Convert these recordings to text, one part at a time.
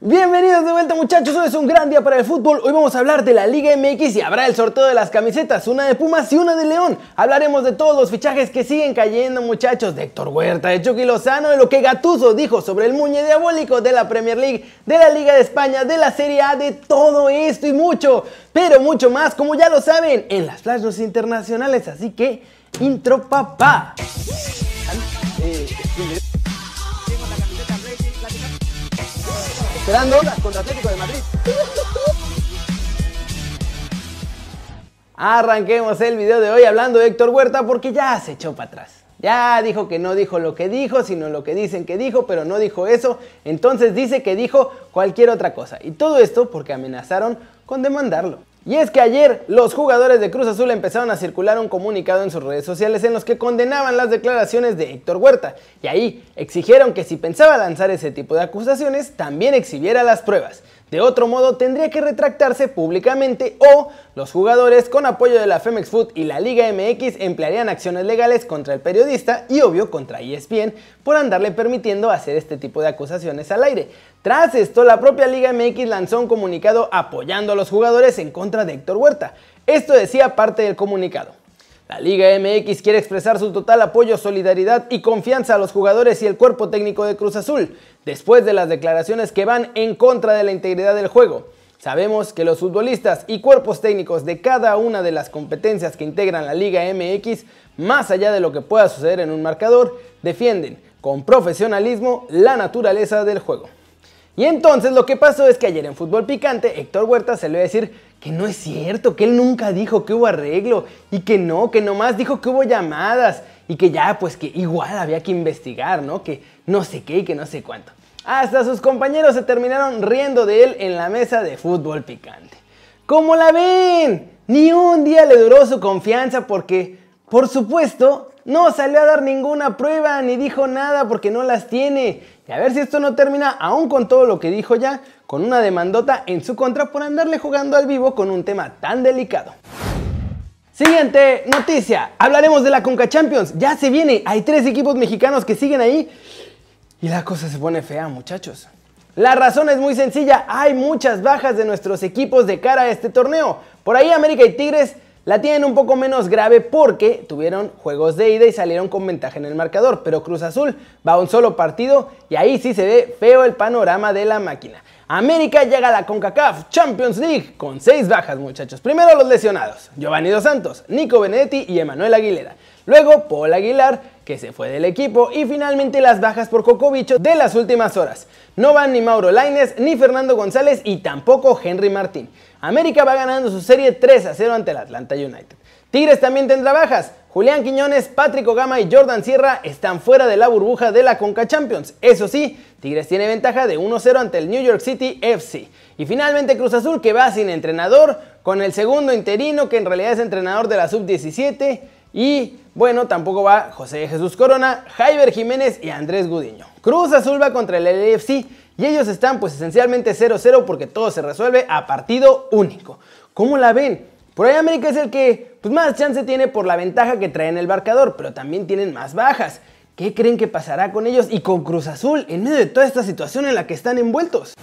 Bienvenidos de vuelta muchachos, hoy es un gran día para el fútbol. Hoy vamos a hablar de la Liga MX y habrá el sorteo de las camisetas, una de Pumas y una de León. Hablaremos de todos los fichajes que siguen cayendo muchachos, de Héctor Huerta, de Chucky Lozano, de lo que Gatuso dijo sobre el muñe diabólico de la Premier League, de la Liga de España, de la Serie A, de todo esto y mucho, pero mucho más, como ya lo saben, en las flashes internacionales. Así que, intro papá. Esperando contra Atlético de Madrid. Arranquemos el video de hoy hablando de Héctor Huerta porque ya se echó para atrás. Ya dijo que no dijo lo que dijo, sino lo que dicen que dijo, pero no dijo eso. Entonces dice que dijo cualquier otra cosa. Y todo esto porque amenazaron con demandarlo. Y es que ayer los jugadores de Cruz Azul empezaron a circular un comunicado en sus redes sociales en los que condenaban las declaraciones de Héctor Huerta y ahí exigieron que si pensaba lanzar ese tipo de acusaciones también exhibiera las pruebas. De otro modo, tendría que retractarse públicamente o los jugadores, con apoyo de la Femex Food y la Liga MX, emplearían acciones legales contra el periodista y, obvio, contra ESPN por andarle permitiendo hacer este tipo de acusaciones al aire. Tras esto, la propia Liga MX lanzó un comunicado apoyando a los jugadores en contra de Héctor Huerta. Esto decía parte del comunicado. La Liga MX quiere expresar su total apoyo, solidaridad y confianza a los jugadores y el cuerpo técnico de Cruz Azul, después de las declaraciones que van en contra de la integridad del juego. Sabemos que los futbolistas y cuerpos técnicos de cada una de las competencias que integran la Liga MX, más allá de lo que pueda suceder en un marcador, defienden con profesionalismo la naturaleza del juego. Y entonces lo que pasó es que ayer en Fútbol Picante, Héctor Huerta se le iba a decir que no es cierto, que él nunca dijo que hubo arreglo y que no, que nomás dijo que hubo llamadas y que ya pues que igual había que investigar, ¿no? Que no sé qué y que no sé cuánto. Hasta sus compañeros se terminaron riendo de él en la mesa de Fútbol Picante. ¿Cómo la ven? Ni un día le duró su confianza porque, por supuesto, no salió a dar ninguna prueba ni dijo nada porque no las tiene. Y a ver si esto no termina, aún con todo lo que dijo ya, con una demandota en su contra por andarle jugando al vivo con un tema tan delicado. Siguiente noticia, hablaremos de la Conca Champions. Ya se viene, hay tres equipos mexicanos que siguen ahí y la cosa se pone fea, muchachos. La razón es muy sencilla, hay muchas bajas de nuestros equipos de cara a este torneo. Por ahí América y Tigres la tienen un poco menos grave porque tuvieron juegos de ida y salieron con ventaja en el marcador, pero Cruz Azul va a un solo partido y ahí sí se ve feo el panorama de la máquina. América llega a la CONCACAF Champions League con seis bajas muchachos. Primero los lesionados, Giovanni Dos Santos, Nico Benedetti y Emanuel Aguilera. Luego Paul Aguilar, que se fue del equipo, y finalmente las bajas por Cocobicho de las últimas horas. No van ni Mauro Laines, ni Fernando González y tampoco Henry Martín. América va ganando su serie 3 a 0 ante el Atlanta United. Tigres también tendrá bajas. Julián Quiñones, Patrick Gama y Jordan Sierra están fuera de la burbuja de la Conca Champions. Eso sí, Tigres tiene ventaja de 1-0 ante el New York City FC. Y finalmente Cruz Azul que va sin entrenador, con el segundo interino que en realidad es entrenador de la Sub-17 y bueno, tampoco va José Jesús Corona, Jaiber Jiménez y Andrés Gudiño. Cruz Azul va contra el LFC y ellos están pues esencialmente 0-0 porque todo se resuelve a partido único. ¿Cómo la ven? Por ahí América es el que pues, más chance tiene por la ventaja que trae en el marcador, pero también tienen más bajas. ¿Qué creen que pasará con ellos y con Cruz Azul en medio de toda esta situación en la que están envueltos?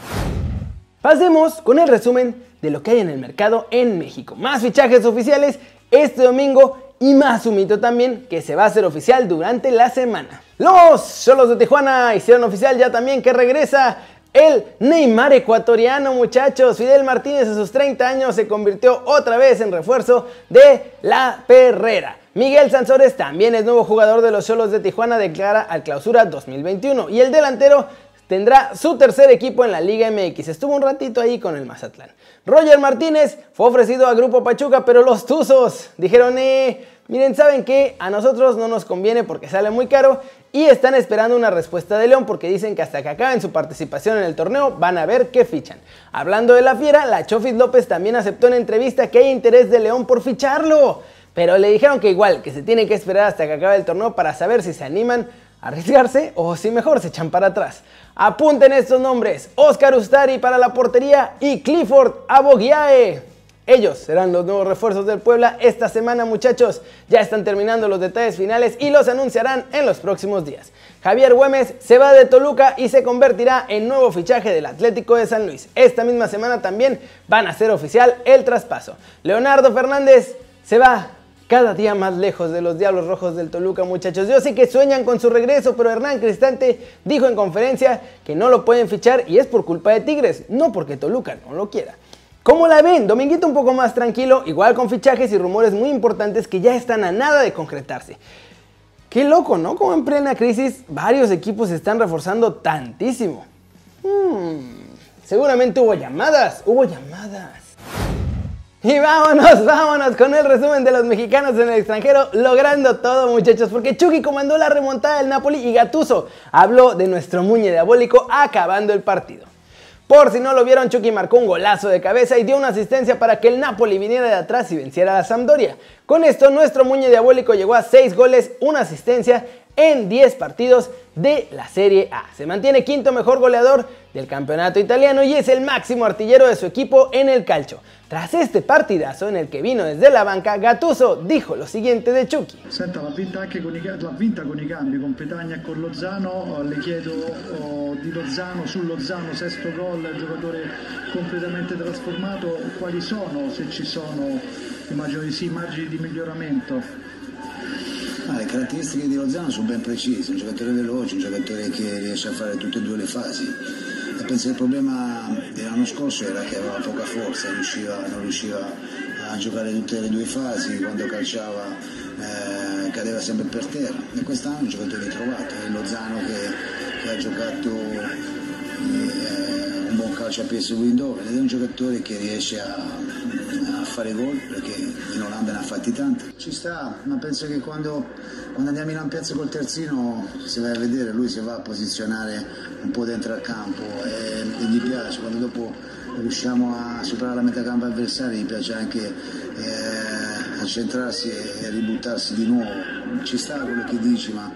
Pasemos con el resumen de lo que hay en el mercado en México. Más fichajes oficiales este domingo y más un mito también que se va a hacer oficial durante la semana. Los Cholos de Tijuana hicieron oficial ya también que regresa el Neymar ecuatoriano, muchachos. Fidel Martínez a sus 30 años se convirtió otra vez en refuerzo de la Perrera. Miguel Sansores también es nuevo jugador de los Cholos de Tijuana, declara al clausura 2021. Y el delantero tendrá su tercer equipo en la Liga MX. Estuvo un ratito ahí con el Mazatlán. Roger Martínez fue ofrecido a Grupo Pachuca, pero los Tuzos dijeron, eh, miren, ¿saben qué? A nosotros no nos conviene porque sale muy caro y están esperando una respuesta de León porque dicen que hasta que acaben su participación en el torneo van a ver qué fichan. Hablando de la fiera, la Chofis López también aceptó en entrevista que hay interés de León por ficharlo. Pero le dijeron que igual, que se tiene que esperar hasta que acabe el torneo para saber si se animan arriesgarse o si mejor se echan para atrás. Apunten estos nombres, Oscar Ustari para la portería y Clifford Aboguiae. Ellos serán los nuevos refuerzos del Puebla esta semana muchachos. Ya están terminando los detalles finales y los anunciarán en los próximos días. Javier Güemes se va de Toluca y se convertirá en nuevo fichaje del Atlético de San Luis. Esta misma semana también van a ser oficial el traspaso. Leonardo Fernández se va cada día más lejos de los Diablos Rojos del Toluca, muchachos. Yo sé que sueñan con su regreso, pero Hernán Cristante dijo en conferencia que no lo pueden fichar y es por culpa de Tigres, no porque Toluca no lo quiera. ¿Cómo la ven? Dominguito un poco más tranquilo, igual con fichajes y rumores muy importantes que ya están a nada de concretarse. Qué loco, ¿no? Como en plena crisis varios equipos se están reforzando tantísimo. Hmm, seguramente hubo llamadas, hubo llamadas. Y vámonos, vámonos con el resumen de los mexicanos en el extranjero, logrando todo muchachos, porque Chucky comandó la remontada del Napoli y Gatuso habló de nuestro muñe diabólico acabando el partido. Por si no lo vieron, Chucky marcó un golazo de cabeza y dio una asistencia para que el Napoli viniera de atrás y venciera a la Sampdoria. Con esto, nuestro muñe diabólico llegó a 6 goles, una asistencia en 10 partidos de la Serie A. Se mantiene quinto mejor goleador del campeonato italiano y es el máximo artillero de su equipo en el calcio. Tras este partidazo en el que vino desde la banca, Gattuso dijo lo siguiente de Chucky. Senta, l'ha vinta anche con i, l'ha vinta con i cambi, con Petagna e con Lozano, le chiedo oh, di Lozano, sul Lozano, sesto gol, giocatore completamente trasformato, quali sono, se ci sono, immagino di sì, margini di miglioramento? Ah, le caratteristiche di Lozano sono ben precise, un giocatore veloce, un giocatore che riesce a fare tutte e due le fasi penso che il problema dell'anno scorso era che aveva poca forza, riusciva, non riusciva a giocare tutte le due fasi, quando calciava eh, cadeva sempre per terra. E quest'anno è un giocatore ritrovato, è Lozano che, che ha giocato eh, un buon calcio a PSV Eindhoven ed è un giocatore che riesce a, fare gol perché in Olanda ne ha fatti tanti. Ci sta, ma penso che quando, quando andiamo in ampiezza col terzino si va a vedere, lui si va a posizionare un po' dentro al campo e, e gli piace, quando dopo riusciamo a superare la metà campo avversaria gli piace anche eh, accentrarsi e, e ributtarsi di nuovo. Ci sta quello che dici, ma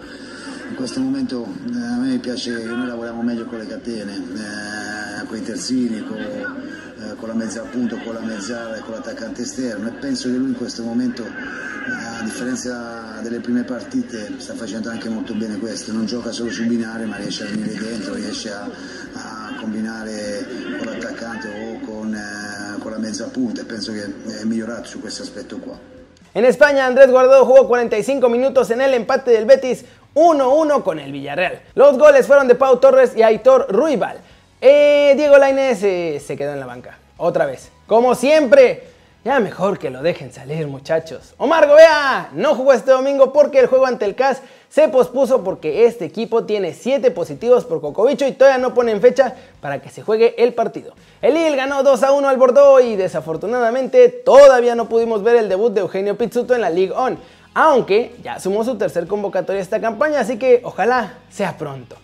in questo momento eh, a me piace che noi lavoriamo meglio con le catene, eh, con i terzini, con, con la mezza appunto, con la mezzala e con l'attaccante esterno e penso che lui in questo momento a differenza delle prime partite sta facendo anche molto bene questo, non gioca solo su binario ma riesce a venire dentro, riesce a, a combinare con l'attaccante o con, eh, con la mezza punta e penso che è migliorato su questo aspetto qua. En España, Andrés Guardado jugó 45 minutos en el empate del Betis 1-1 con el Villarreal. Los goles fueron de Pau Torres y Aitor Ruibal. Eh, Diego Lainez eh, se quedó en la banca, otra vez. Como siempre, ya mejor que lo dejen salir, muchachos. Omar Gobea no jugó este domingo porque el juego ante el CAS se pospuso porque este equipo tiene 7 positivos por Cocobicho y todavía no ponen fecha para que se juegue el partido. El Lille ganó 2 a 1 al Bordeaux y desafortunadamente todavía no pudimos ver el debut de Eugenio Pizzuto en la Ligue On, aunque ya sumó su tercer convocatoria esta campaña, así que ojalá sea pronto.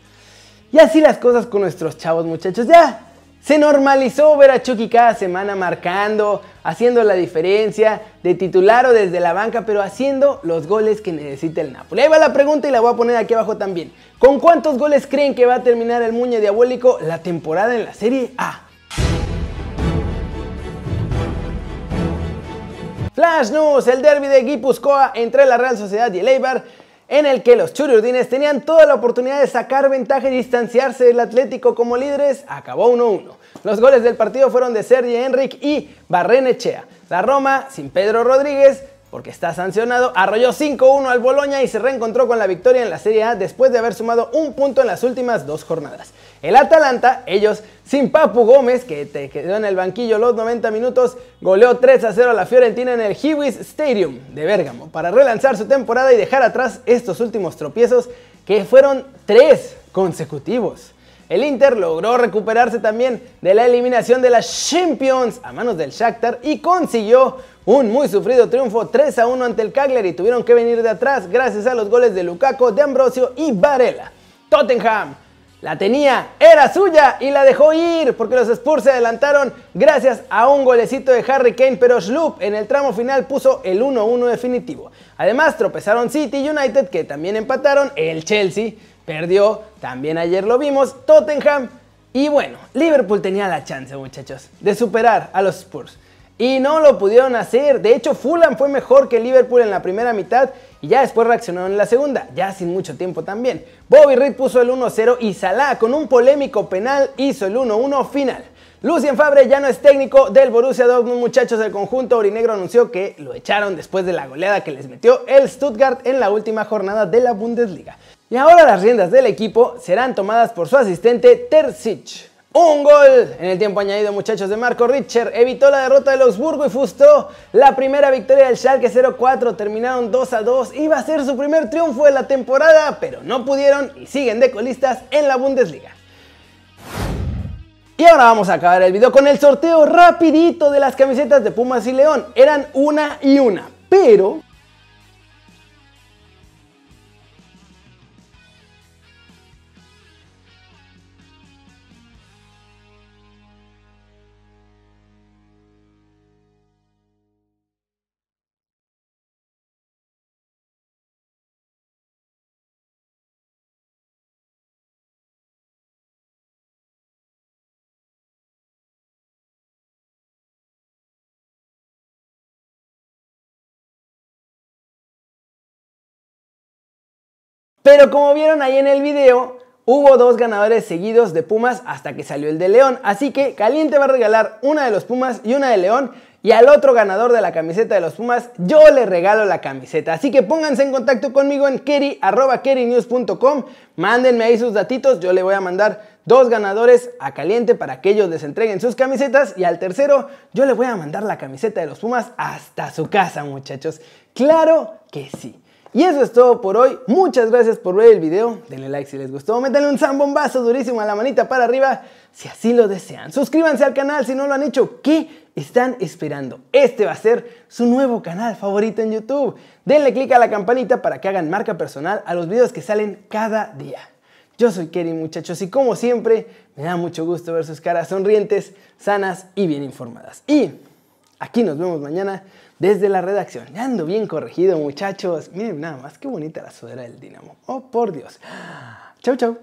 Y así las cosas con nuestros chavos, muchachos. Ya se normalizó ver a Chucky cada semana marcando, haciendo la diferencia, de titular o desde la banca, pero haciendo los goles que necesita el Napoli. Ahí va la pregunta y la voy a poner aquí abajo también. ¿Con cuántos goles creen que va a terminar el Muñe Diabólico la temporada en la Serie A? Flash News, el derby de Guipuzcoa entre la Real Sociedad y el Eibar en el que los churiurdines tenían toda la oportunidad de sacar ventaja y distanciarse del Atlético como líderes, acabó 1-1. Los goles del partido fueron de Sergi Enric y Barrenechea. La Roma, sin Pedro Rodríguez, porque está sancionado, arrolló 5-1 al Boloña y se reencontró con la victoria en la Serie A después de haber sumado un punto en las últimas dos jornadas. El Atalanta, ellos sin Papu Gómez, que te quedó en el banquillo los 90 minutos, goleó 3-0 a la Fiorentina en el Hiwis Stadium de Bérgamo para relanzar su temporada y dejar atrás estos últimos tropiezos que fueron tres consecutivos. El Inter logró recuperarse también de la eliminación de las Champions a manos del Shakhtar y consiguió un muy sufrido triunfo 3 a 1 ante el Cagliari. Tuvieron que venir de atrás gracias a los goles de Lukaku, de Ambrosio y Varela. Tottenham la tenía, era suya y la dejó ir porque los Spurs se adelantaron gracias a un golecito de Harry Kane, pero Schlupp en el tramo final puso el 1-1 definitivo. Además tropezaron City y United que también empataron, el Chelsea perdió, también ayer lo vimos, Tottenham y bueno, Liverpool tenía la chance muchachos de superar a los Spurs. Y no lo pudieron hacer. De hecho, Fulham fue mejor que Liverpool en la primera mitad y ya después reaccionaron en la segunda, ya sin mucho tiempo también. Bobby Reed puso el 1-0 y Salah con un polémico penal hizo el 1-1 final. Lucien Fabre ya no es técnico del Borussia Dortmund, muchachos. El conjunto aurinegro anunció que lo echaron después de la goleada que les metió el Stuttgart en la última jornada de la Bundesliga. Y ahora las riendas del equipo serán tomadas por su asistente Terzic. Un gol en el tiempo añadido, muchachos, de Marco Richter. Evitó la derrota del Augsburgo y frustró la primera victoria del Schalke 0-4. Terminaron 2-2. Iba a ser su primer triunfo de la temporada, pero no pudieron y siguen de colistas en la Bundesliga. Y ahora vamos a acabar el video con el sorteo rapidito de las camisetas de Pumas y León. Eran una y una, pero Pero como vieron ahí en el video, hubo dos ganadores seguidos de Pumas hasta que salió el de León. Así que Caliente va a regalar una de los Pumas y una de León. Y al otro ganador de la camiseta de los Pumas, yo le regalo la camiseta. Así que pónganse en contacto conmigo en keri, Mándenme ahí sus datitos. Yo le voy a mandar dos ganadores a Caliente para que ellos les entreguen sus camisetas. Y al tercero, yo le voy a mandar la camiseta de los Pumas hasta su casa, muchachos. Claro que sí. Y eso es todo por hoy. Muchas gracias por ver el video. Denle like si les gustó. Métanle un zambombazo durísimo a la manita para arriba si así lo desean. Suscríbanse al canal si no lo han hecho. ¿Qué están esperando? Este va a ser su nuevo canal favorito en YouTube. Denle click a la campanita para que hagan marca personal a los videos que salen cada día. Yo soy Kerry muchachos y como siempre me da mucho gusto ver sus caras sonrientes, sanas y bien informadas. Y aquí nos vemos mañana desde la redacción. Ya ando bien corregido, muchachos. Miren nada más, qué bonita la sudera del Dinamo. Oh, por Dios. Chau, chau.